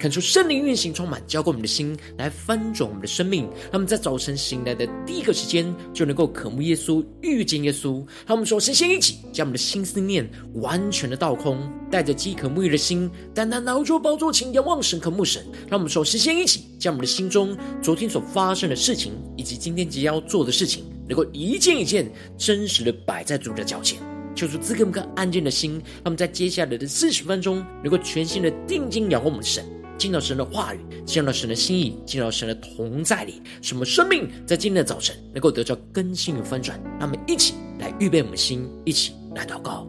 恳求圣灵运行充满，浇灌我们的心，来翻转我们的生命。让我们在早晨醒来的第一个时间，就能够渴慕耶稣，遇见耶稣。让我们首先先一起将我们的心思念完全的倒空，带着饥渴沐浴的心，单单拿出宝座前仰望神，渴慕神。让我们首先先一起将我们的心中昨天所发生的事情，以及今天即将要做的事情，能够一件一件真实的摆在主的脚前。求主赐给我们个安静的心，让我们在接下来的四十分钟，能够全心的定睛仰望我们的神。进到神的话语，进到神的心意，进到神的同在里，什么生命在今天的早晨能够得到更新与翻转？那么一起来预备我们的心，一起来祷告。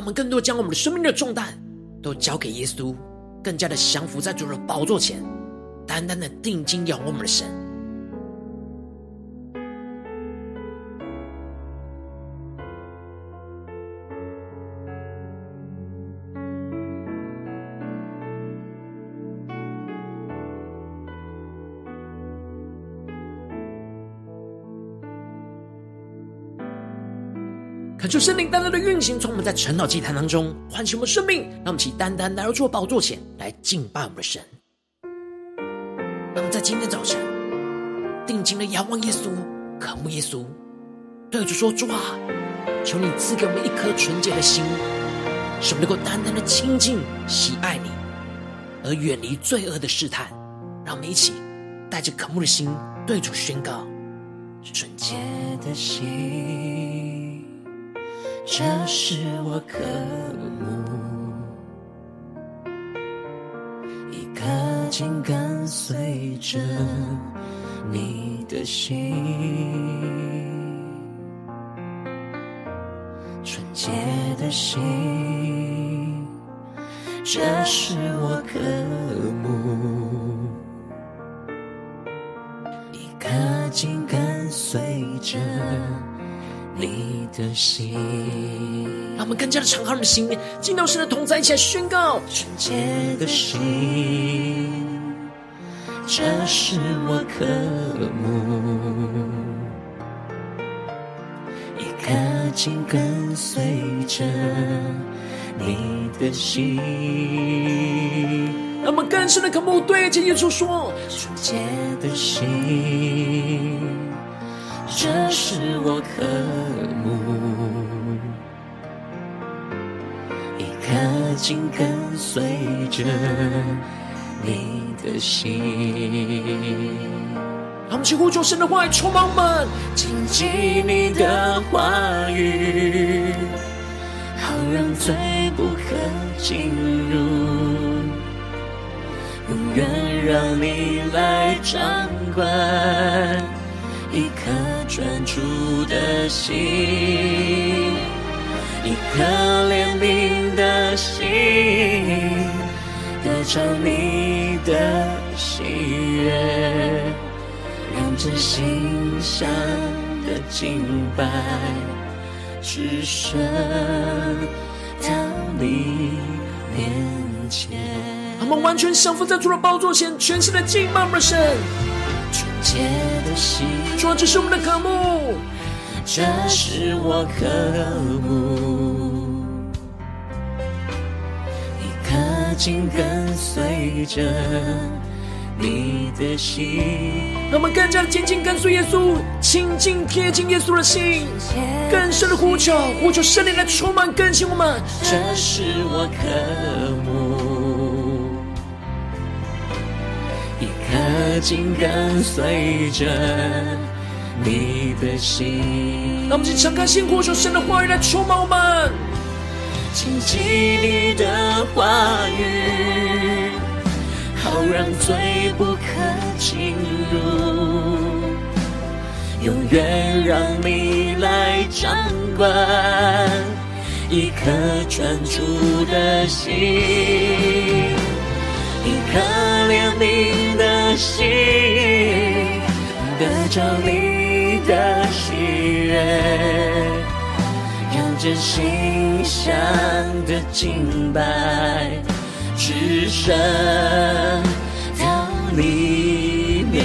我们更多将我们的生命的重担都交给耶稣，更加的降服在主的宝座前，单单的定睛仰望我们的神。求圣灵单单的运行，从我们在晨祷祭坛当中唤醒我们生命，让我们起单单来到主宝座前来敬拜我们的神。让我们在今天早晨定睛的仰望耶稣，渴慕耶稣，对主说：主啊，求你赐给我们一颗纯洁的心，使我们能够单单的亲近、喜爱你，而远离罪恶的试探。让我们一起带着渴慕的心，对主宣告：纯洁的心。这是我渴慕，一颗紧跟随着你的心，纯洁的心。这是我渴慕，一颗紧跟随着。你的心，让我们更加的敞开我们的心，进到神的同在，一起来宣告纯洁的心，这是我渴慕，一颗紧跟随着你的心。让我们更深的渴慕，对着耶稣说纯洁的心。这是我渴慕，一颗紧跟随着你的心。让我们去呼求神的话语，充满我们，紧记你的话语，好让罪不可进入，永远让你来掌管。一颗专注的心，一颗怜悯的心，得着你的喜悦，让这心香的敬拜，只剩到你面前。他们完全降服在主的宝座前，全新的敬拜我们神。纯洁的心，说这是我们的渴慕，这是我渴慕，一颗紧跟随着你的心。让我们更加的紧紧跟随耶稣，亲近贴近耶稣的心，更深的呼求，呼求圣灵来充满更新我们。这是我渴慕，一颗。紧跟随着你的心。让我们一起敞开心，呼求神的话语来充满我们，紧紧你的话语，好让罪不可进入，永远让你来掌管，一颗专注的心。一颗怜悯的心，得着你的喜悦，让真心相的敬拜，只剩到你面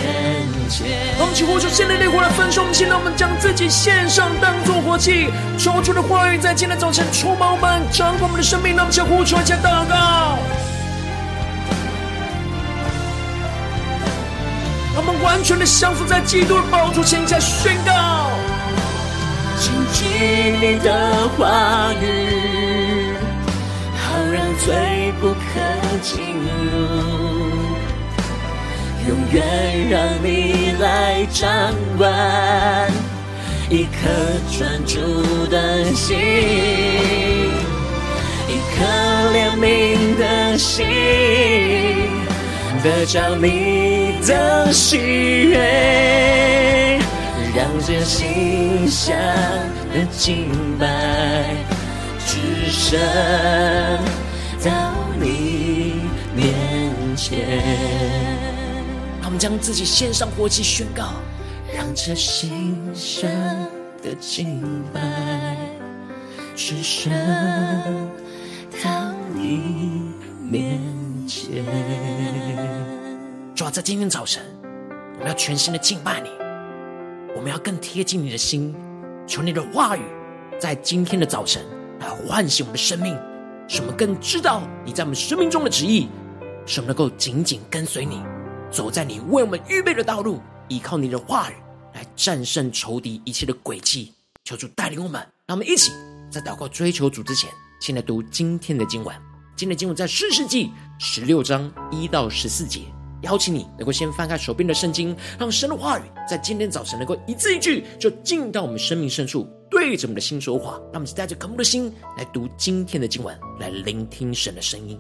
前。我们起呼求圣灵的火来焚烧我们心，让我们将自己献上，当作活祭。求主的话语在今天早晨充满我们，掌管我们的生命。让我们将呼求，加祷告。我们完全的降服在基督的宝座前，下宣告：紧紧你的话语，好让罪不可进入，永远让你来掌管，一颗专注的心，一颗怜悯的心。得着你的喜悦，让这心香的敬拜，只剩到你面前。让我们将自己献上活祭，宣告，让这心香的敬拜，只剩到你面前。主要在今天早晨，我们要全心的敬拜你，我们要更贴近你的心，求你的话语在今天的早晨来唤醒我们的生命，使我们更知道你在我们生命中的旨意，使我们能够紧紧跟随你，走在你为我们预备的道路，依靠你的话语来战胜仇敌一切的诡计。求主带领我们，让我们一起在祷告追求主之前，先来读今天的经文。今天的经文在士师记十六章一到十四节。邀请你能够先翻开手边的圣经，让神的话语在今天早晨能够一字一句就进到我们生命深处，对着我们的心说话。让我们带着渴慕的心来读今天的经文，来聆听神的声音。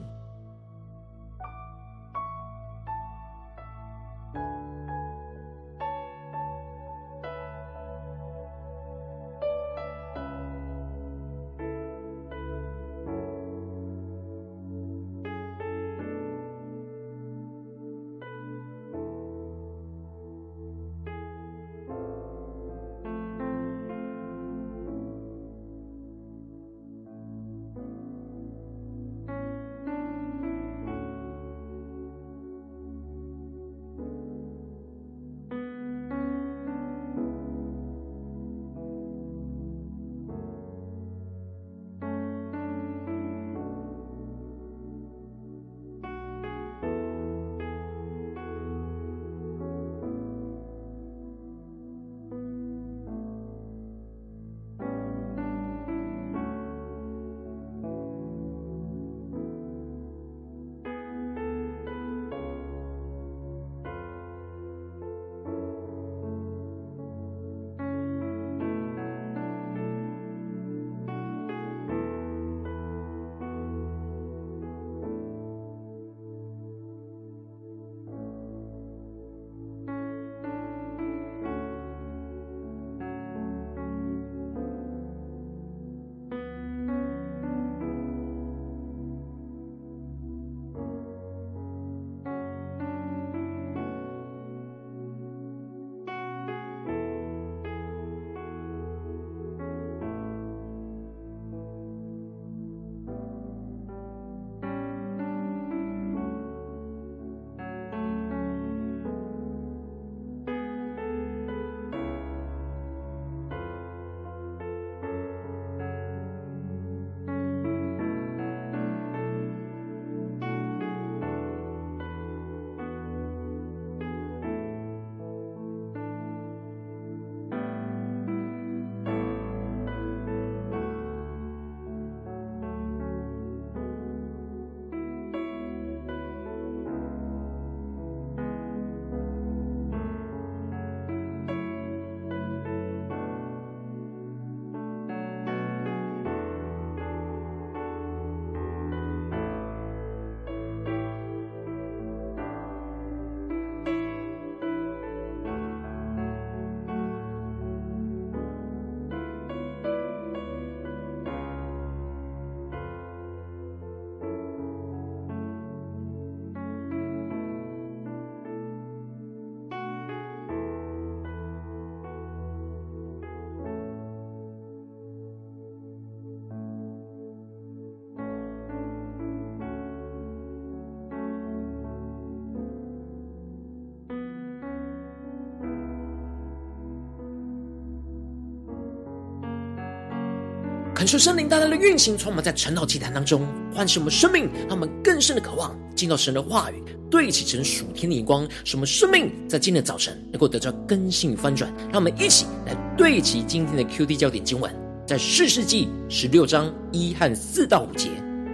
恳求圣灵大大的运行，从我们在晨祷祭坛当中唤醒我们生命，让我们更深的渴望进到神的话语，对齐成属天的眼光，使我们生命在今天的早晨能够得到更新翻转。让我们一起来对齐今天的 QD 焦点经文，在四世纪十六章一和四到五节，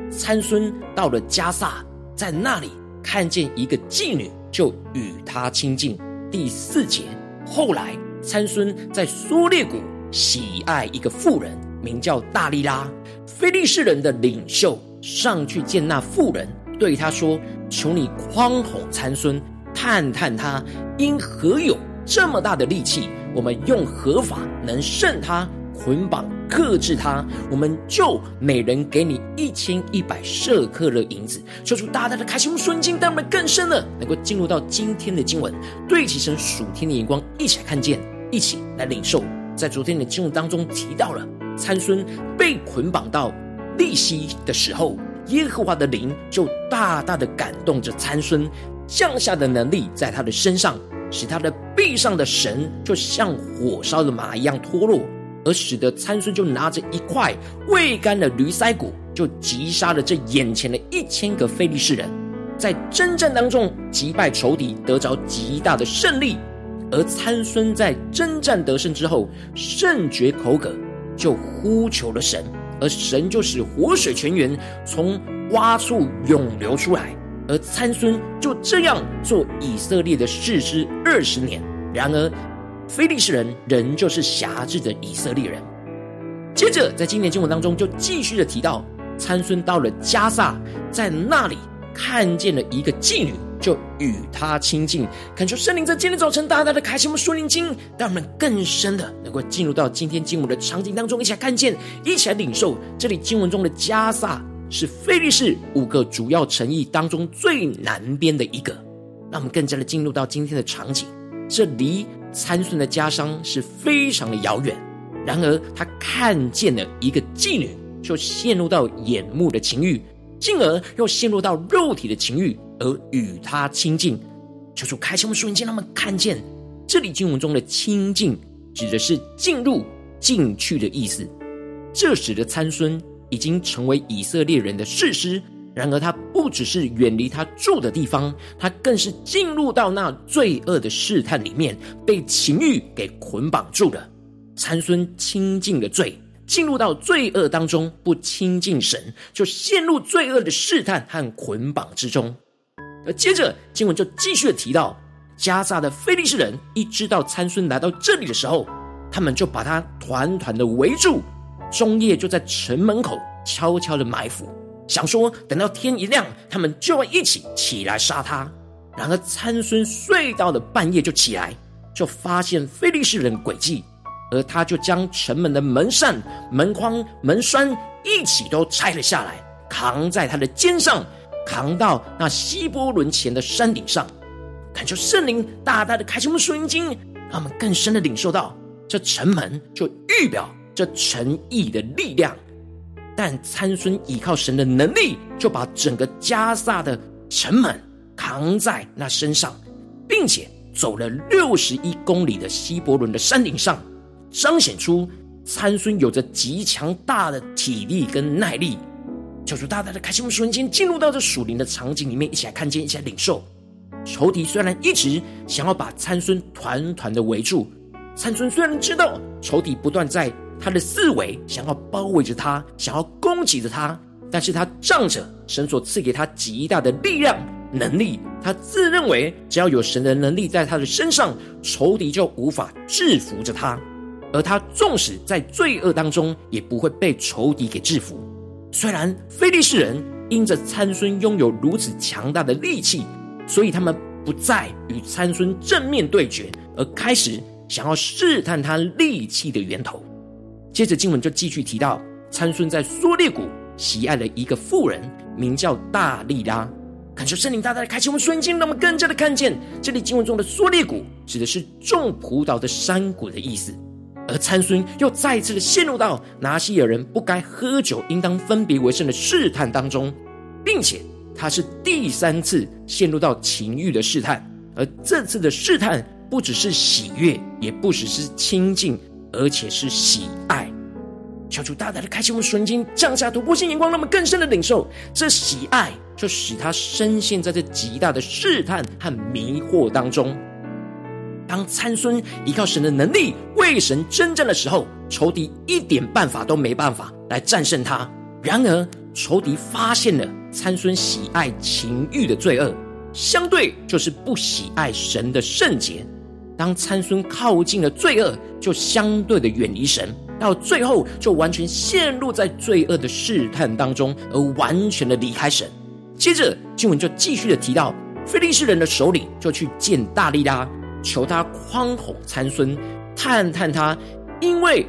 参孙到了迦萨，在那里看见一个妓女，就与她亲近。第四节，后来参孙在苏列谷喜爱一个妇人。名叫大利拉，非利士人的领袖上去见那妇人，对他说：“求你诓哄参孙，探探他因何有这么大的力气？我们用何法能胜他？捆绑克制他，我们就每人给你一千一百舍客勒银子。”说出大大的开心瞬间，让我们更深的能够进入到今天的经文，对齐神属天的眼光，一起来看见，一起来领受。在昨天的经文当中提到了。参孙被捆绑到利希的时候，耶和华的灵就大大的感动着参孙，降下的能力在他的身上，使他的臂上的绳就像火烧的马一样脱落，而使得参孙就拿着一块未干的驴腮骨，就击杀了这眼前的一千个非利士人，在征战当中击败仇敌，得着极大的胜利。而参孙在征战得胜之后，甚觉口渴。就呼求了神，而神就使活水泉源从洼处涌流出来，而参孙就这样做以色列的士师二十年。然而，非利士人仍旧是辖制的以色列人。接着，在今年经文当中，就继续的提到参孙到了迦萨，在那里看见了一个妓女。就与他亲近，恳求圣灵在今天早晨大大的开启我们属灵经，让我们更深的能够进入到今天经文的场景当中，一起来看见，一起来领受。这里经文中的迦萨是非利士五个主要城邑当中最南边的一个，让我们更加的进入到今天的场景。这离参孙的家乡是非常的遥远，然而他看见了一个妓女，就陷入到眼目的情欲，进而又陷入到肉体的情欲。而与他亲近，求主开启我们瞬间，让我们看见这里经文中的亲近，指的是进入、进去的意思。这时的参孙已经成为以色列人的士师，然而他不只是远离他住的地方，他更是进入到那罪恶的试探里面，被情欲给捆绑住了。参孙亲近了罪，进入到罪恶当中，不亲近神，就陷入罪恶的试探和捆绑之中。而接着经文就继续的提到，加萨的非利士人一知道参孙来到这里的时候，他们就把他团团的围住，中夜就在城门口悄悄的埋伏，想说等到天一亮，他们就要一起起来杀他。然而参孙睡到了半夜就起来，就发现非利士人诡计，而他就将城门的门扇、门框、门栓一起都拆了下来，扛在他的肩上。扛到那希伯伦前的山顶上，恳求圣灵大大的开启我们属灵，让我们更深的领受到这城门就预表这诚意的力量。但参孙依靠神的能力，就把整个迦萨的城门扛在那身上，并且走了六十一公里的希伯伦的山顶上，彰显出参孙有着极强大的体力跟耐力。求主大大的开心我们瞬间进入到这属灵的场景里面，一起来看见，一起来领受。仇敌虽然一直想要把参孙团团的围住，参孙虽然知道仇敌不断在他的四围想要包围着他，想要攻击着他，但是他仗着神所赐给他极大的力量能力，他自认为只要有神的能力在他的身上，仇敌就无法制服着他，而他纵使在罪恶当中，也不会被仇敌给制服。虽然非利士人因着参孙拥有如此强大的力气，所以他们不再与参孙正面对决，而开始想要试探他力气的源头。接着经文就继续提到，参孙在梭烈谷喜爱了一个妇人，名叫大利拉。恳求圣灵大大的开启我们瞬间，让我们更加的看见这里经文中的梭烈谷指的是种葡萄的山谷的意思。而参孙又再一次的陷入到拿西尔人不该喝酒，应当分别为圣的试探当中，并且他是第三次陷入到情欲的试探，而这次的试探不只是喜悦，也不只是亲近，而且是喜爱。求主大大的开启我们纯经，降下突破性眼光，让我们更深的领受这喜爱，就使他深陷在这极大的试探和迷惑当中。当参孙依靠神的能力为神征战的时候，仇敌一点办法都没办法来战胜他。然而，仇敌发现了参孙喜爱情欲的罪恶，相对就是不喜爱神的圣洁。当参孙靠近了罪恶，就相对的远离神。到最后，就完全陷入在罪恶的试探当中，而完全的离开神。接着经文就继续的提到，非利士人的首领就去见大利拉，求他宽宏参孙，探探他，因为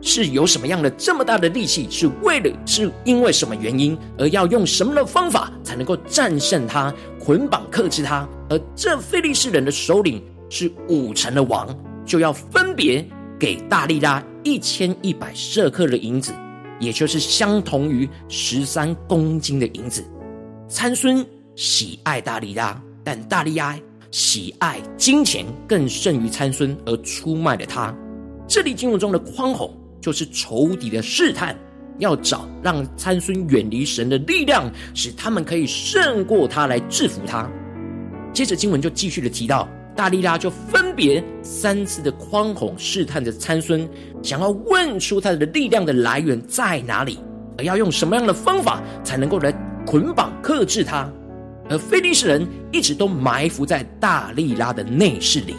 是有什么样的这么大的力气，是为了是因为什么原因，而要用什么的方法才能够战胜他，捆绑克制他。而这非利士人的首领是五城的王，就要分别给大利拉。一千一百舍克的银子，也就是相同于十三公斤的银子。参孙喜爱大利拉，但大利拉喜爱金钱更胜于参孙，而出卖了他。这里经文中的宽宏，就是仇敌的试探，要找让参孙远离神的力量，使他们可以胜过他来制服他。接着经文就继续的提到。大利拉就分别三次的宽宏试探着参孙，想要问出他的力量的来源在哪里，而要用什么样的方法才能够来捆绑克制他。而非利士人一直都埋伏在大利拉的内室里，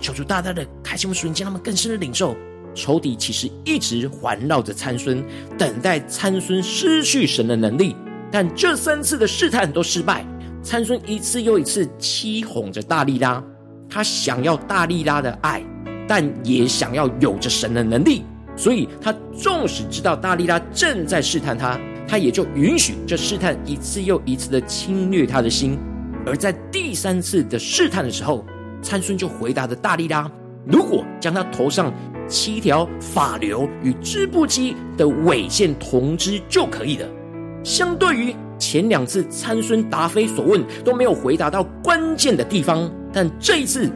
求主大大的开启我们属灵，让他们更深的领受仇敌其实一直环绕着参孙，等待参孙失去神的能力。但这三次的试探都失败，参孙一次又一次欺哄着大利拉。他想要大利拉的爱，但也想要有着神的能力，所以他纵使知道大利拉正在试探他，他也就允许这试探一次又一次的侵略他的心。而在第三次的试探的时候，参孙就回答着大利拉：如果将他头上七条发流与织布机的尾线同织就可以了。相对于前两次参孙答非所问，都没有回答到关键的地方。但这一次，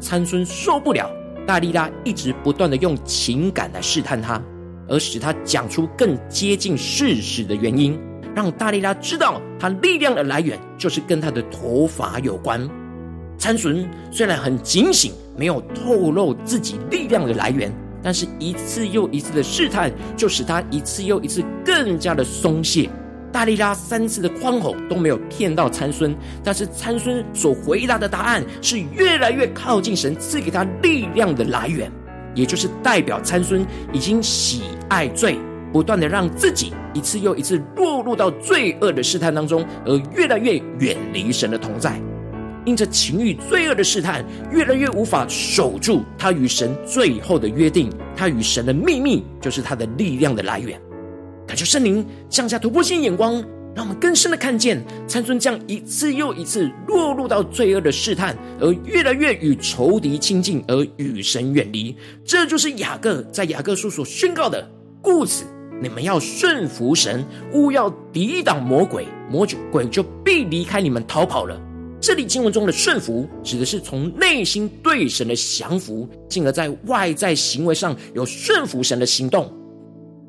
参孙受不了大利拉一直不断的用情感来试探他，而使他讲出更接近事实的原因，让大力拉知道他力量的来源就是跟他的头发有关。参孙虽然很警醒，没有透露自己力量的来源，但是一次又一次的试探，就使他一次又一次更加的松懈。大力拉三次的宽吼都没有骗到参孙，但是参孙所回答的答案是越来越靠近神赐给他力量的来源，也就是代表参孙已经喜爱罪，不断的让自己一次又一次落入到罪恶的试探当中，而越来越远离神的同在，因着情欲罪恶的试探，越来越无法守住他与神最后的约定，他与神的秘密就是他的力量的来源。感谢圣灵降下突破性眼光，让我们更深的看见参孙将一次又一次落入到罪恶的试探，而越来越与仇敌亲近，而与神远离。这就是雅各在雅各书所宣告的：故此，你们要顺服神，勿要抵挡魔鬼，魔鬼就必离开你们逃跑了。这里经文中的顺服，指的是从内心对神的降服，进而在外在行为上有顺服神的行动，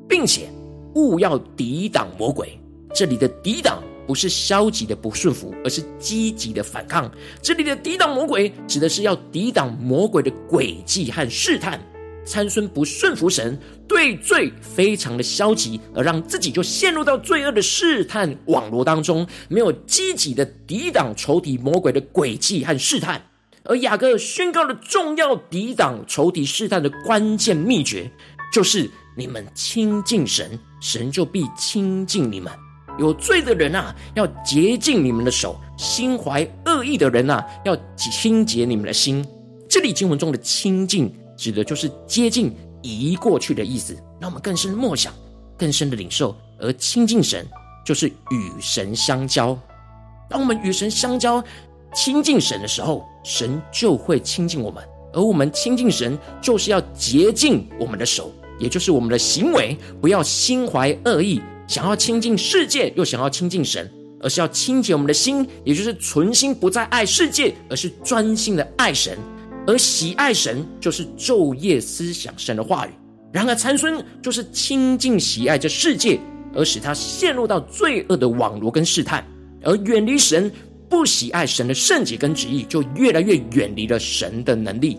并且。勿要抵挡魔鬼，这里的抵挡不是消极的不顺服，而是积极的反抗。这里的抵挡魔鬼，指的是要抵挡魔鬼的诡计和试探。参孙不顺服神，对罪非常的消极，而让自己就陷入到罪恶的试探网罗当中，没有积极的抵挡仇敌魔鬼的诡计和试探。而雅各宣告了重要抵挡仇敌试探的关键秘诀，就是。你们亲近神，神就必亲近你们。有罪的人啊，要洁净你们的手；心怀恶意的人啊，要清洁你们的心。这里经文中的亲近，指的就是接近、移过去的意思。让我们更深默想，更深的领受。而亲近神，就是与神相交。当我们与神相交、亲近神的时候，神就会亲近我们。而我们亲近神，就是要洁净我们的手。也就是我们的行为，不要心怀恶意，想要亲近世界，又想要亲近神，而是要清洁我们的心，也就是存心不再爱世界，而是专心的爱神。而喜爱神，就是昼夜思想神的话语，然而参孙就是亲近喜爱这世界，而使他陷入到罪恶的网罗跟试探，而远离神，不喜爱神的圣洁跟旨意，就越来越远离了神的能力。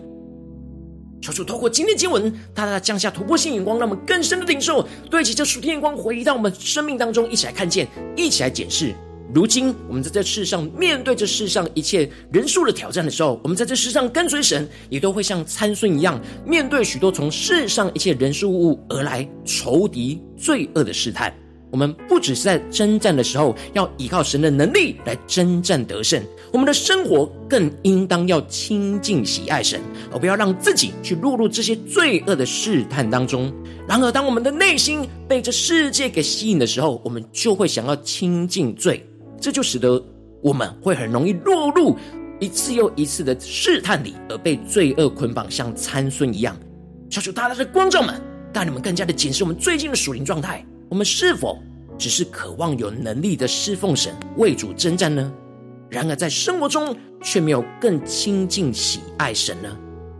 求主透过今天经文，大大降下突破性眼光，让我们更深的领受，对齐这属天眼光，回到我们生命当中，一起来看见，一起来检视。如今我们在这世上面对这世上一切人数的挑战的时候，我们在这世上跟随神，也都会像参孙一样，面对许多从世上一切人事物而来仇敌罪恶的试探。我们不只是在征战的时候要依靠神的能力来征战得胜，我们的生活更应当要亲近喜爱神，而不要让自己去落入这些罪恶的试探当中。然而，当我们的内心被这世界给吸引的时候，我们就会想要亲近罪，这就使得我们会很容易落入一次又一次的试探里，而被罪恶捆绑，像参孙一样。求求大家的观众们，带你们更加的检视我们最近的属灵状态。我们是否只是渴望有能力的侍奉神、为主征战呢？然而在生活中却没有更亲近、喜爱神呢？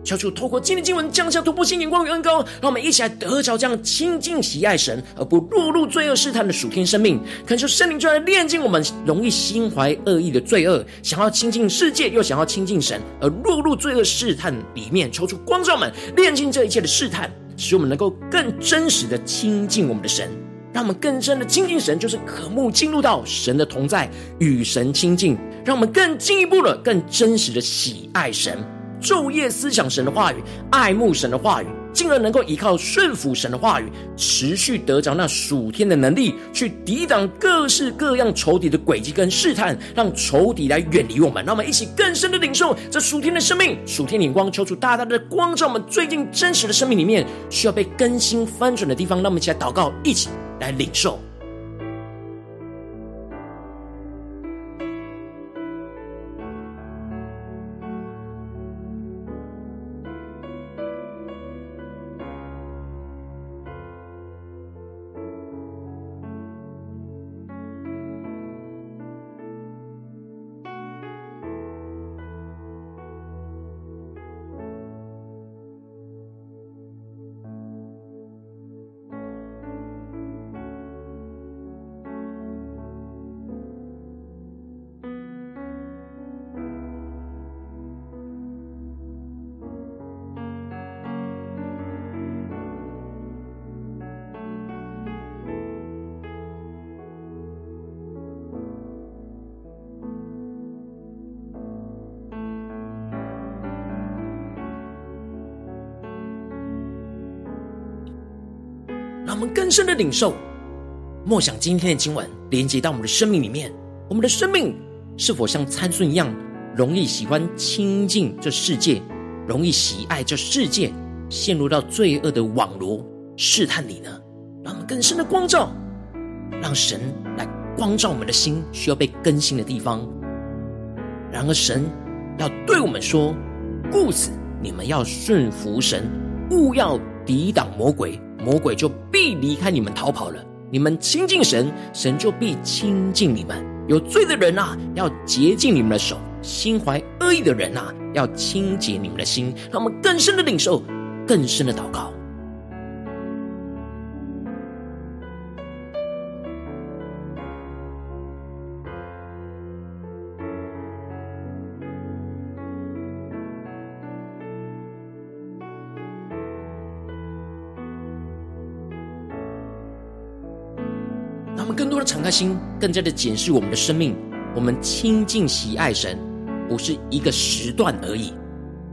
求主透过今天经文降下突破性眼光与恩膏，让我们一起来得着这样亲近、喜爱神，而不落入罪恶试探的属天生命。恳求圣灵就来炼净我们容易心怀恶意的罪恶，想要亲近世界又想要亲近神，而落入罪恶试探里面。求主光照们炼净这一切的试探，使我们能够更真实的亲近我们的神。让我们更深的亲近神，就是渴慕进入到神的同在，与神亲近；让我们更进一步的、更真实的喜爱神，昼夜思想神的话语，爱慕神的话语，进而能够依靠顺服神的话语，持续得着那属天的能力，去抵挡各式各样仇敌的诡计跟试探，让仇敌来远离我们。让我们一起更深的领受这属天的生命、属天领光，求主大大的光照我们最近真实的生命里面需要被更新翻转的地方。让我们一起来祷告，一起。来领受。我们更深的领受，默想今天的经文，连接到我们的生命里面。我们的生命是否像参孙一样，容易喜欢亲近这世界，容易喜爱这世界，陷入到罪恶的网罗试探里呢？让我们更深的光照，让神来光照我们的心，需要被更新的地方。然而，神要对我们说：“故此，你们要顺服神，勿要抵挡魔鬼。”魔鬼就必离开你们逃跑了。你们亲近神，神就必亲近你们。有罪的人呐，要洁净你们的手；心怀恶意的人呐，要清洁你们的心。让我们更深的领受，更深的祷告。更多的敞开心，更加的检视我们的生命。我们亲近喜爱神，不是一个时段而已，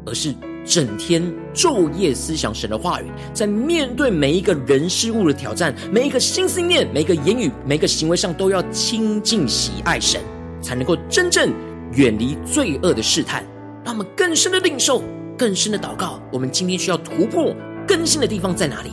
而是整天昼夜思想神的话语。在面对每一个人事物的挑战，每一个心思念，每一个言语，每一个行为上，都要亲近喜爱神，才能够真正远离罪恶的试探。让我们更深的领受，更深的祷告。我们今天需要突破更新的地方在哪里？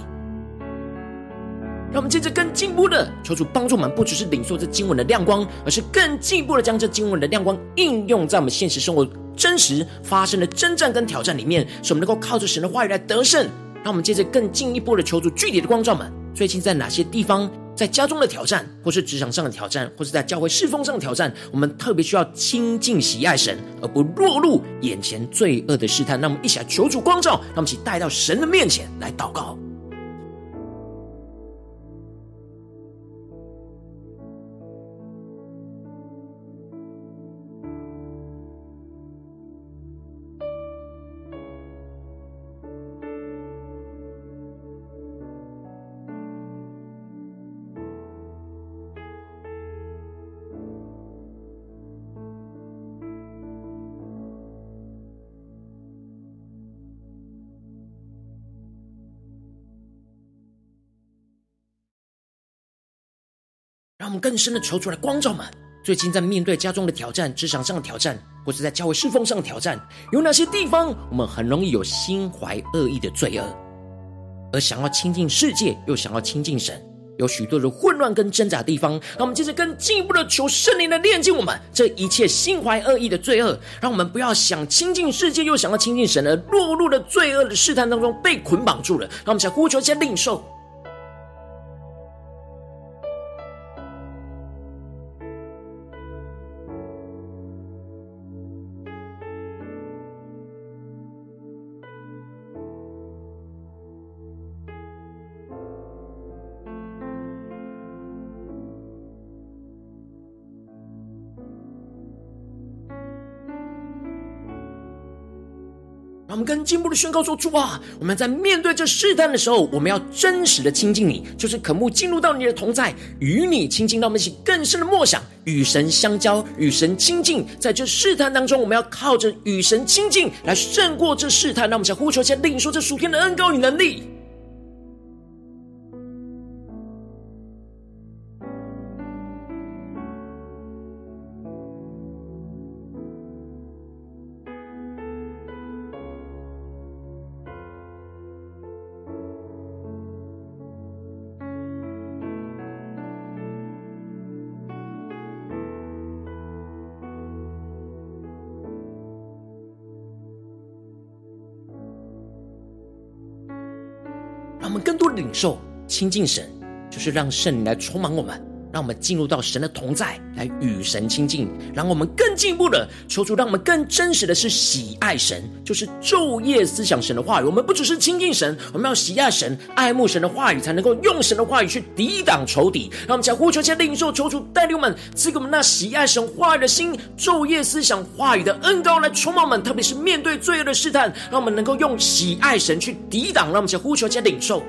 让我们接着更进步的求主帮助我们，不只是领受这经文的亮光，而是更进一步的将这经文的亮光应用在我们现实生活真实发生的征战跟挑战里面，使我们能够靠着神的话语来得胜。让我们接着更进一步的求主具体的光照们，最近在哪些地方，在家中的挑战，或是职场上的挑战，或是在教会侍奉上的挑战，我们特别需要亲近喜爱神，而不落入眼前罪恶的试探。让我们一起来求主光照，让我们一起带到神的面前来祷告。让我们更深的求出来光照们。最近在面对家中的挑战、职场上的挑战，或是在教会侍奉上的挑战，有哪些地方我们很容易有心怀恶意的罪恶，而想要亲近世界，又想要亲近神，有许多的混乱跟挣扎的地方。让我们接着更进一步的求圣灵来炼净我们这一切心怀恶意的罪恶，让我们不要想亲近世界，又想要亲近神，而落入了罪恶的试探当中被捆绑住了。让我们想呼求一下领受。跟进步的宣告说：“出啊，我们在面对这试探的时候，我们要真实的亲近你，就是渴慕进入到你的同在，与你亲近，让我们一起更深的默想，与神相交，与神亲近。在这试探当中，我们要靠着与神亲近来胜过这试探。让我们想呼求一下，领受这属天的恩膏与能力。”我们更多的领受亲近神，就是让圣灵来充满我们，让我们进入到神的同在，来与神亲近。让我们更进一步的求主，让我们更真实的是喜爱神，就是昼夜思想神的话语。我们不只是亲近神，我们要喜爱神、爱慕神的话语，才能够用神的话语去抵挡仇敌。让我们将呼求、将领受、求主带领我们，赐给我们那喜爱神话语的心，昼夜思想话语的恩膏来充满我们。特别是面对罪恶的试探，让我们能够用喜爱神去抵挡。让我们将呼求、将领受。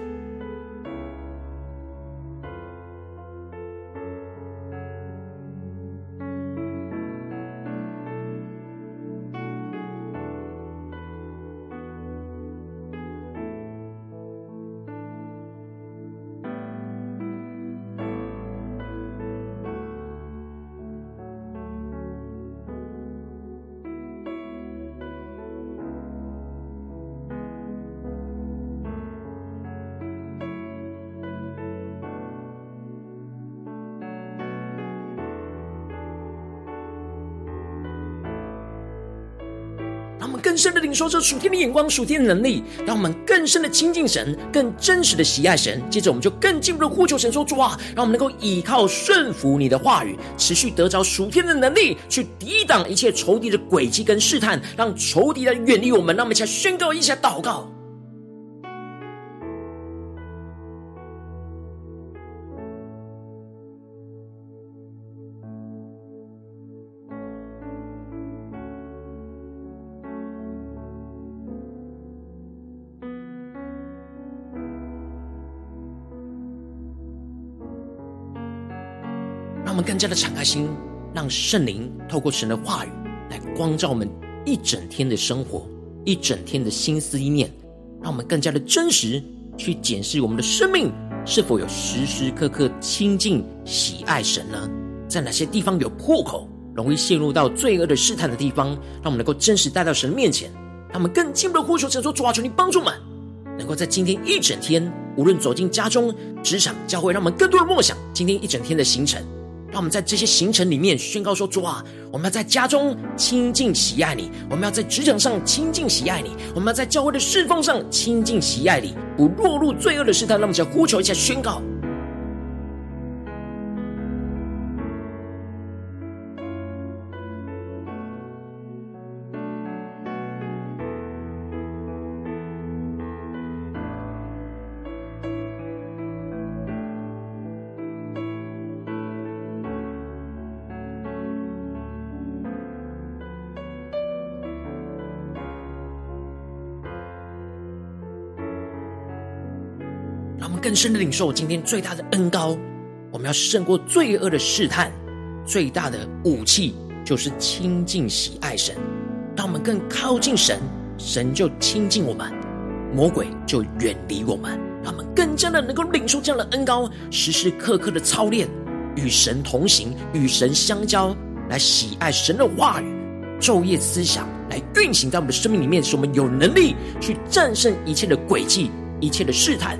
更深的领受这属天的眼光、属天的能力，让我们更深的亲近神，更真实的喜爱神。接着，我们就更进一步的呼求神说：“主啊，让我们能够依靠顺服你的话语，持续得着属天的能力，去抵挡一切仇敌的诡计跟试探，让仇敌来远离我们。”让我们一起来宣告一下祷告。更加的敞开心，让圣灵透过神的话语来光照我们一整天的生活，一整天的心思意念，让我们更加的真实去检视我们的生命是否有时时刻刻亲近喜爱神呢？在哪些地方有破口，容易陷入到罪恶的试探的地方，让我们能够真实带到神的面前。让我们更进一步的呼求神说：主啊，求你帮助我们，能够在今天一整天，无论走进家中、职场、教会，让我们更多的默想今天一整天的行程。让我们在这些行程里面宣告说：主啊，我们要在家中亲近喜爱你；我们要在职场上亲近喜爱你；我们要在教会的侍奉上亲近喜爱你，不落入罪恶的试探。让我们要呼求一下，宣告。深的领受今天最大的恩膏，我们要胜过罪恶的试探，最大的武器就是亲近喜爱神。当我们更靠近神，神就亲近我们，魔鬼就远离我们。让我们更加的能够领受这样的恩膏，时时刻刻的操练，与神同行，与神相交，来喜爱神的话语，昼夜思想，来运行在我们的生命里面，使我们有能力去战胜一切的诡计、一切的试探。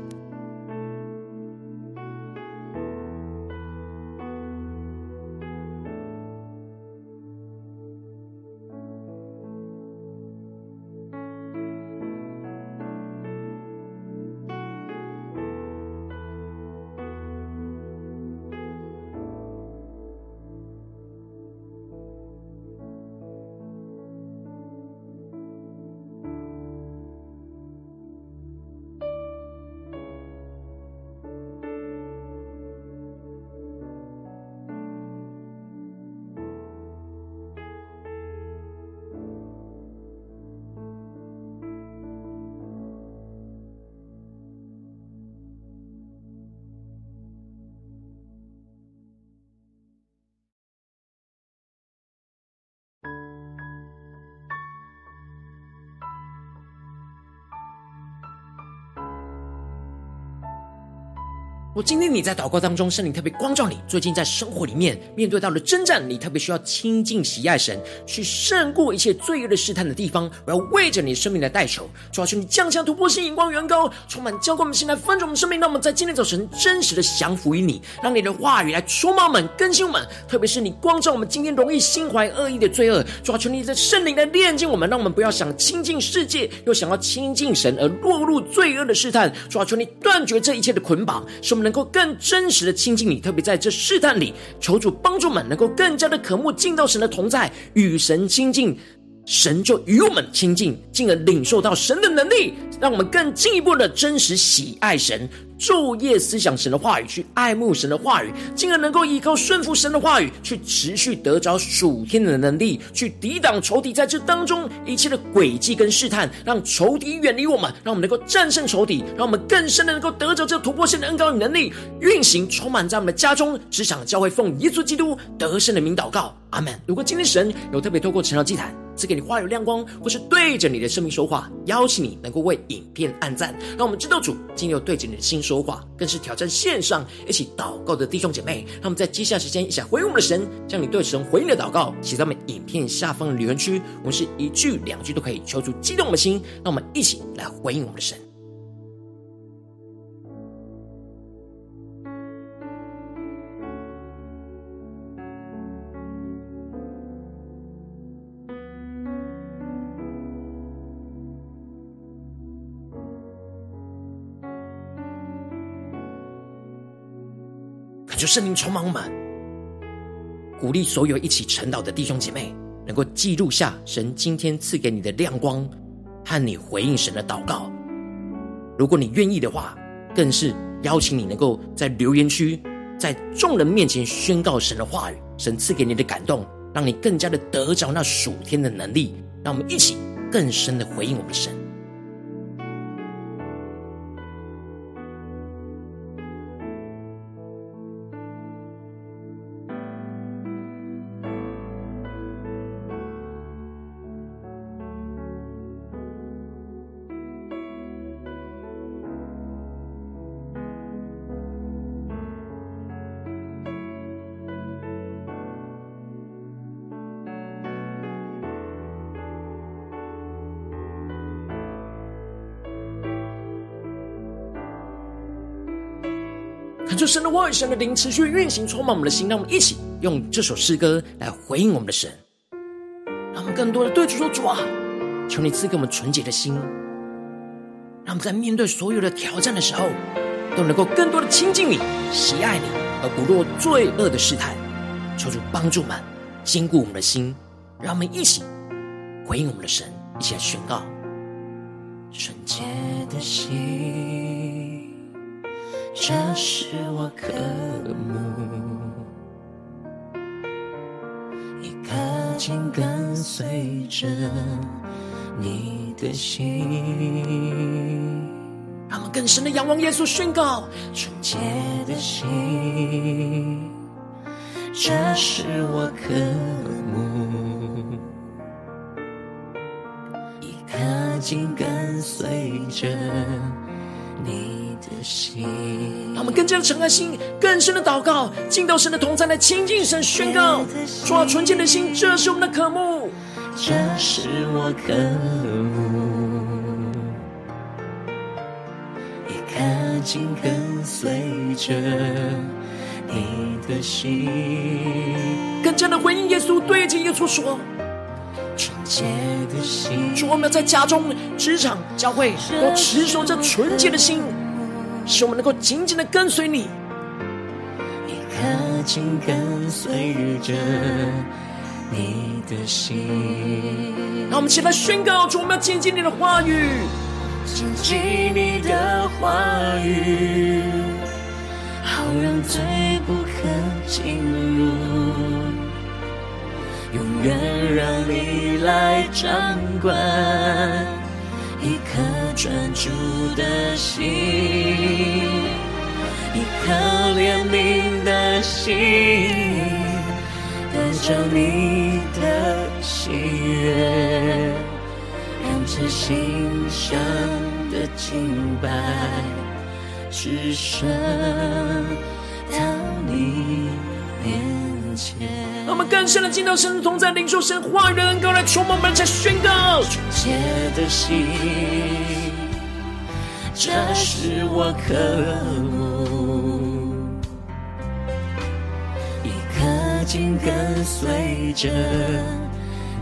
今天你在祷告当中，圣灵特别光照你。最近在生活里面面对到了征战，你特别需要亲近喜爱神，去胜过一切罪恶的试探的地方。我要为着你生命来代求，主要求你降下突破性、眼光远高，充满浇灌我们心来翻转我们生命。让我们在今天早晨真实的降服于你，让你的话语来充满我们、更新我们。特别是你光照我们今天容易心怀恶意的罪恶，主要求你的圣灵来炼净我们，让我们不要想亲近世界，又想要亲近神而落入罪恶的试探。主要求你断绝这一切的捆绑，使我们能能够更真实的亲近你，特别在这试探里，求主帮助们能够更加的渴慕进到神的同在，与神亲近，神就与我们亲近，进而领受到神的能力，让我们更进一步的真实喜爱神。昼夜思想神的话语，去爱慕神的话语，进而能够依靠顺服神的话语，去持续得着属天的能力，去抵挡仇敌在这当中一切的诡计跟试探，让仇敌远离我们，让我们能够战胜仇敌，让我们更深的能够得着这突破性的恩膏与能力，运行充满在我们的家中、职场、教会，奉耶稣基督得胜的名祷告，阿门。如果今天神有特别透过晨祷祭坛赐给你话语亮光，或是对着你的生命说话，邀请你能够为影片按赞，让我们知道主今天有对着你的心。说话更是挑战线上一起祷告的弟兄姐妹，那么在接下来时间一起回应我们的神，将你对神回应的祷告写在我们影片下方的留言区。我们是一句两句都可以，敲出激动的心，那我们一起来回应我们的神。就圣灵充满我们，鼓励所有一起晨祷的弟兄姐妹，能够记录下神今天赐给你的亮光，和你回应神的祷告。如果你愿意的话，更是邀请你能够在留言区，在众人面前宣告神的话语，神赐给你的感动，让你更加的得着那属天的能力。让我们一起更深的回应我们的神。神的，灵持续运行，充满我们的心。让我们一起用这首诗歌来回应我们的神，让我们更多的对主说：“主啊，求你赐给我们纯洁的心，让我们在面对所有的挑战的时候，都能够更多的亲近你、喜爱你，而不落罪恶的试探。求主帮助们，坚固我们的心，让我们一起回应我们的神，一起来宣告纯洁的心。”这是我渴慕，一颗心跟随着你的心。让我们更深的仰望耶稣，宣告纯洁的心，这是我渴慕，一颗紧跟随着你的心。让我们更加的敞开心，更深的祷告，进到神的同在来亲近神，宣告主啊，纯洁的心，这是我们的渴慕，这是我渴慕。紧跟随着你的心，更加的回应耶稣，对着耶稣说：。主，我们要在家中、职场、教会都持守这纯洁的心，使我们能够紧紧的跟随你。一颗紧跟随着你的心。让我们起来宣告：主，我们要紧紧你的话语。谨记你的话语，好让罪不可进入，愿让你来掌管一颗专注的心，一颗怜悯的心，得着你的喜悦。让这心上的敬拜，只剩到你面前。让我们更深的进到神的同在，领受神话语的恩膏来充满我们，才宣告纯洁的心，这是我渴慕，一颗紧跟随着。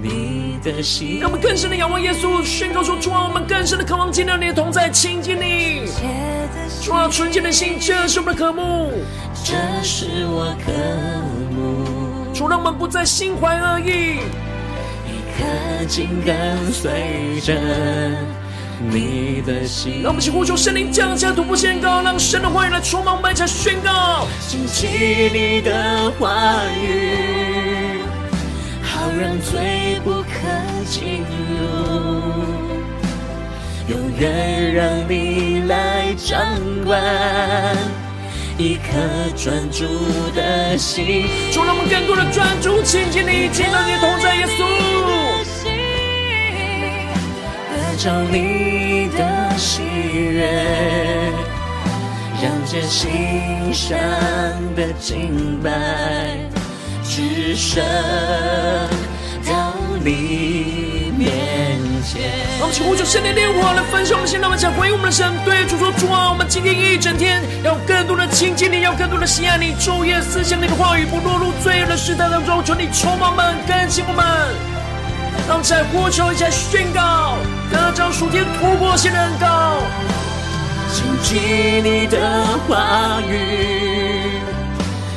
你的心，让我们更深的仰望耶稣，宣告说：主啊，我们更深的渴望见到你的同在，亲近你。主啊，纯洁的心，这是我们的渴慕，这是我渴慕。主，让我们不再心怀恶意，一颗紧跟随着你的心。让我们一起呼求圣灵降下突破宣告，让神的话语来充满我们，才宣告，谨记你的话语。好让罪不可进入，永远让你来掌管一颗专注的心。主，让我们更多的专注亲近你，见到你同在，耶稣。得着你的喜悦，让这心上的敬拜。只剩到你。让我们请呼求圣灵烈火来焚烧我们心，让我们讲回应我们的神。对主说：主啊，我们今天一整天要更多的亲近你，要更多的喜爱你，昼夜思想你的话语，不落入罪恶的试探当中。求你充满我们，更新我们。让我们再呼求一下宣告，得着属天突破性的恩膏，谨记你的话语。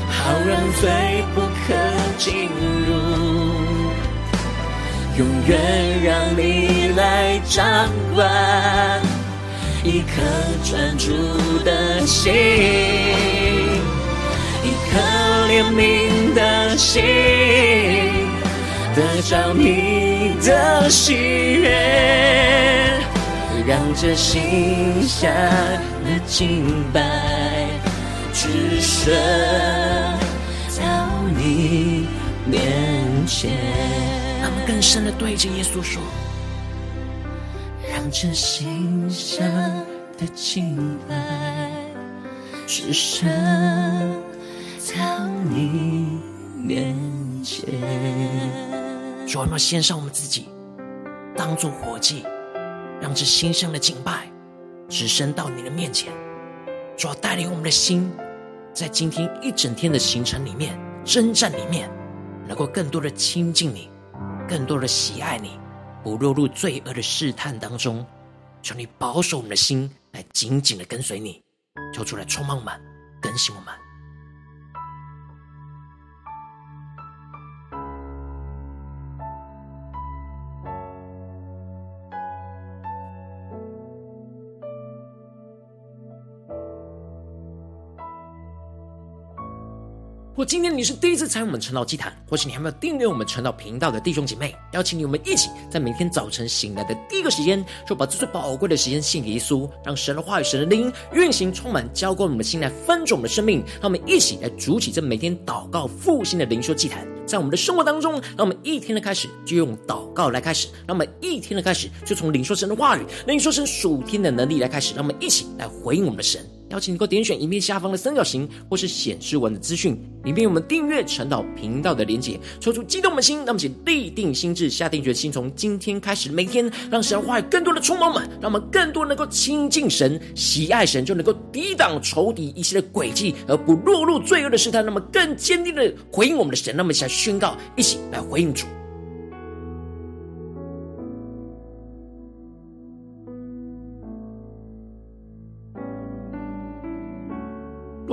好让罪不可进入，永远让你来掌管一颗专注的心，一颗怜悯的心，得着你的喜悦，让这心下的敬拜只剩。你面前，更深的对着耶稣说：“让这心上的敬拜，只剩到你面前。”主，我们要献上我们自己，当作活祭，让这心上的敬拜只剩到你的面前。主要带领我们的心，在今天一整天的行程里面。征战里面，能够更多的亲近你，更多的喜爱你，不落入罪恶的试探当中。求你保守我们的心，来紧紧的跟随你。求出来充满我们，更新我们。今天你是第一次参与我们晨祷祭坛，或是你还没有订阅我们晨祷频道的弟兄姐妹，邀请你我们一起在每天早晨醒来的第一个时间，就把这最宝贵的时间献给耶稣，让神的话语、神的灵运行充满，浇灌我们的心，来分盛我们的生命。让我们一起来筑起这每天祷告复兴的灵修祭坛，在我们的生活当中，让我们一天的开始就用祷告来开始，让我们一天的开始就从领受神的话语、领受神属天的能力来开始，让我们一起来回应我们的神。邀请你能够点选影片下方的三角形，或是显示文的资讯，里面有我们订阅晨祷频道的连结，抽出激动的心，让我们一起立定心智，下定决心，从今天开始，每天让神话语更多的充满我们，让我们更多能够亲近神、喜爱神，就能够抵挡仇敌一切的诡计，而不落入罪恶的试探，那么更坚定的回应我们的神。那么想宣告，一起来回应主。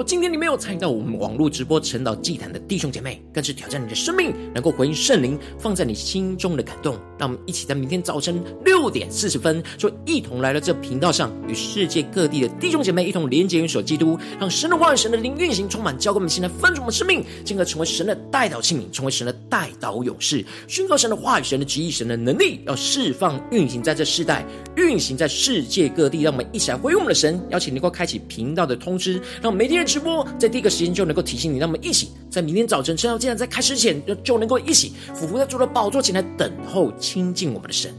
今天你没有参与到我们网络直播晨祷祭坛的弟兄姐妹，更是挑战你的生命，能够回应圣灵放在你心中的感动。让我们一起在明天早晨六点四十分，就一同来到这频道上，与世界各地的弟兄姐妹一同连结、元首基督，让神的话语、神的灵运行充满，浇灌我们心来分盛我们生命，进而成为神的代祷器皿，成为神的代祷勇士，宣告神的话语、神的旨意、神的能力，要释放运行在这世代，运行在世界各地。让我们一起来回应我们的神，邀请你能够开启频道的通知，让每天。直播在第一个时间就能够提醒你，让我们一起在明天早晨晨祷祭坛在开始前，就能够一起俯伏在主的宝座前来等候亲近我们的神。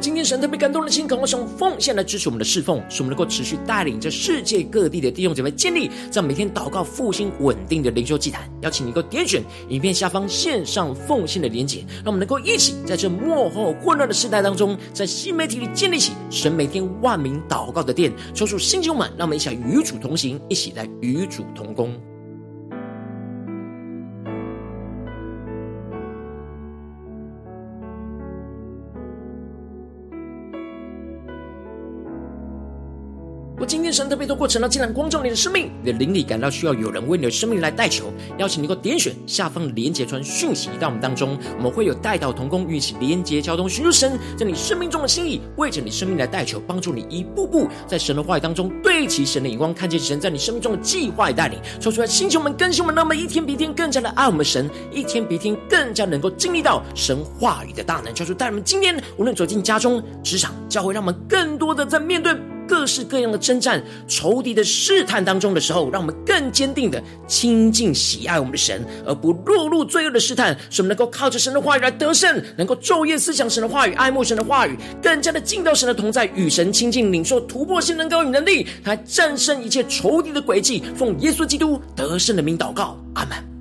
今天神特别感动的心，渴望用奉献来支持我们的侍奉，使我们能够持续带领着世界各地的弟兄姐妹建立在每天祷告复兴稳定的灵修祭坛。邀请你能够点选影片下方线上奉献的连结，让我们能够一起在这幕后混乱的时代当中，在新媒体里建立起神每天万名祷告的殿，抽出新球们，让我们一起与主同行，一起来与主同工。神特别透过程呢，竟然光照你的生命，你的灵里感到需要有人为你的生命来代求，邀请你能够点选下方的连结传讯息到我们当中，我们会有代祷同工与一起连结交通，寻求神在你生命中的心意，为着你生命来代求，帮助你一步步在神的话语当中对齐神的眼光，看见神在你生命中的计划与带领，说出来，星球们更新我们，那么一天比一天更加的爱我们神，一天比一天更加能够经历到神话语的大能，求主带我们今天无论走进家中、职场、教会，让我们更多的在面对。各式各样的征战、仇敌的试探当中的时候，让我们更坚定的亲近、喜爱我们的神，而不落入罪恶的试探。使我们能够靠着神的话语来得胜，能够昼夜思想神的话语，爱慕神的话语，更加的进到神的同在，与神亲近，领受突破性能高与能力，来战胜一切仇敌的诡计。奉耶稣基督得胜的名祷告，阿门。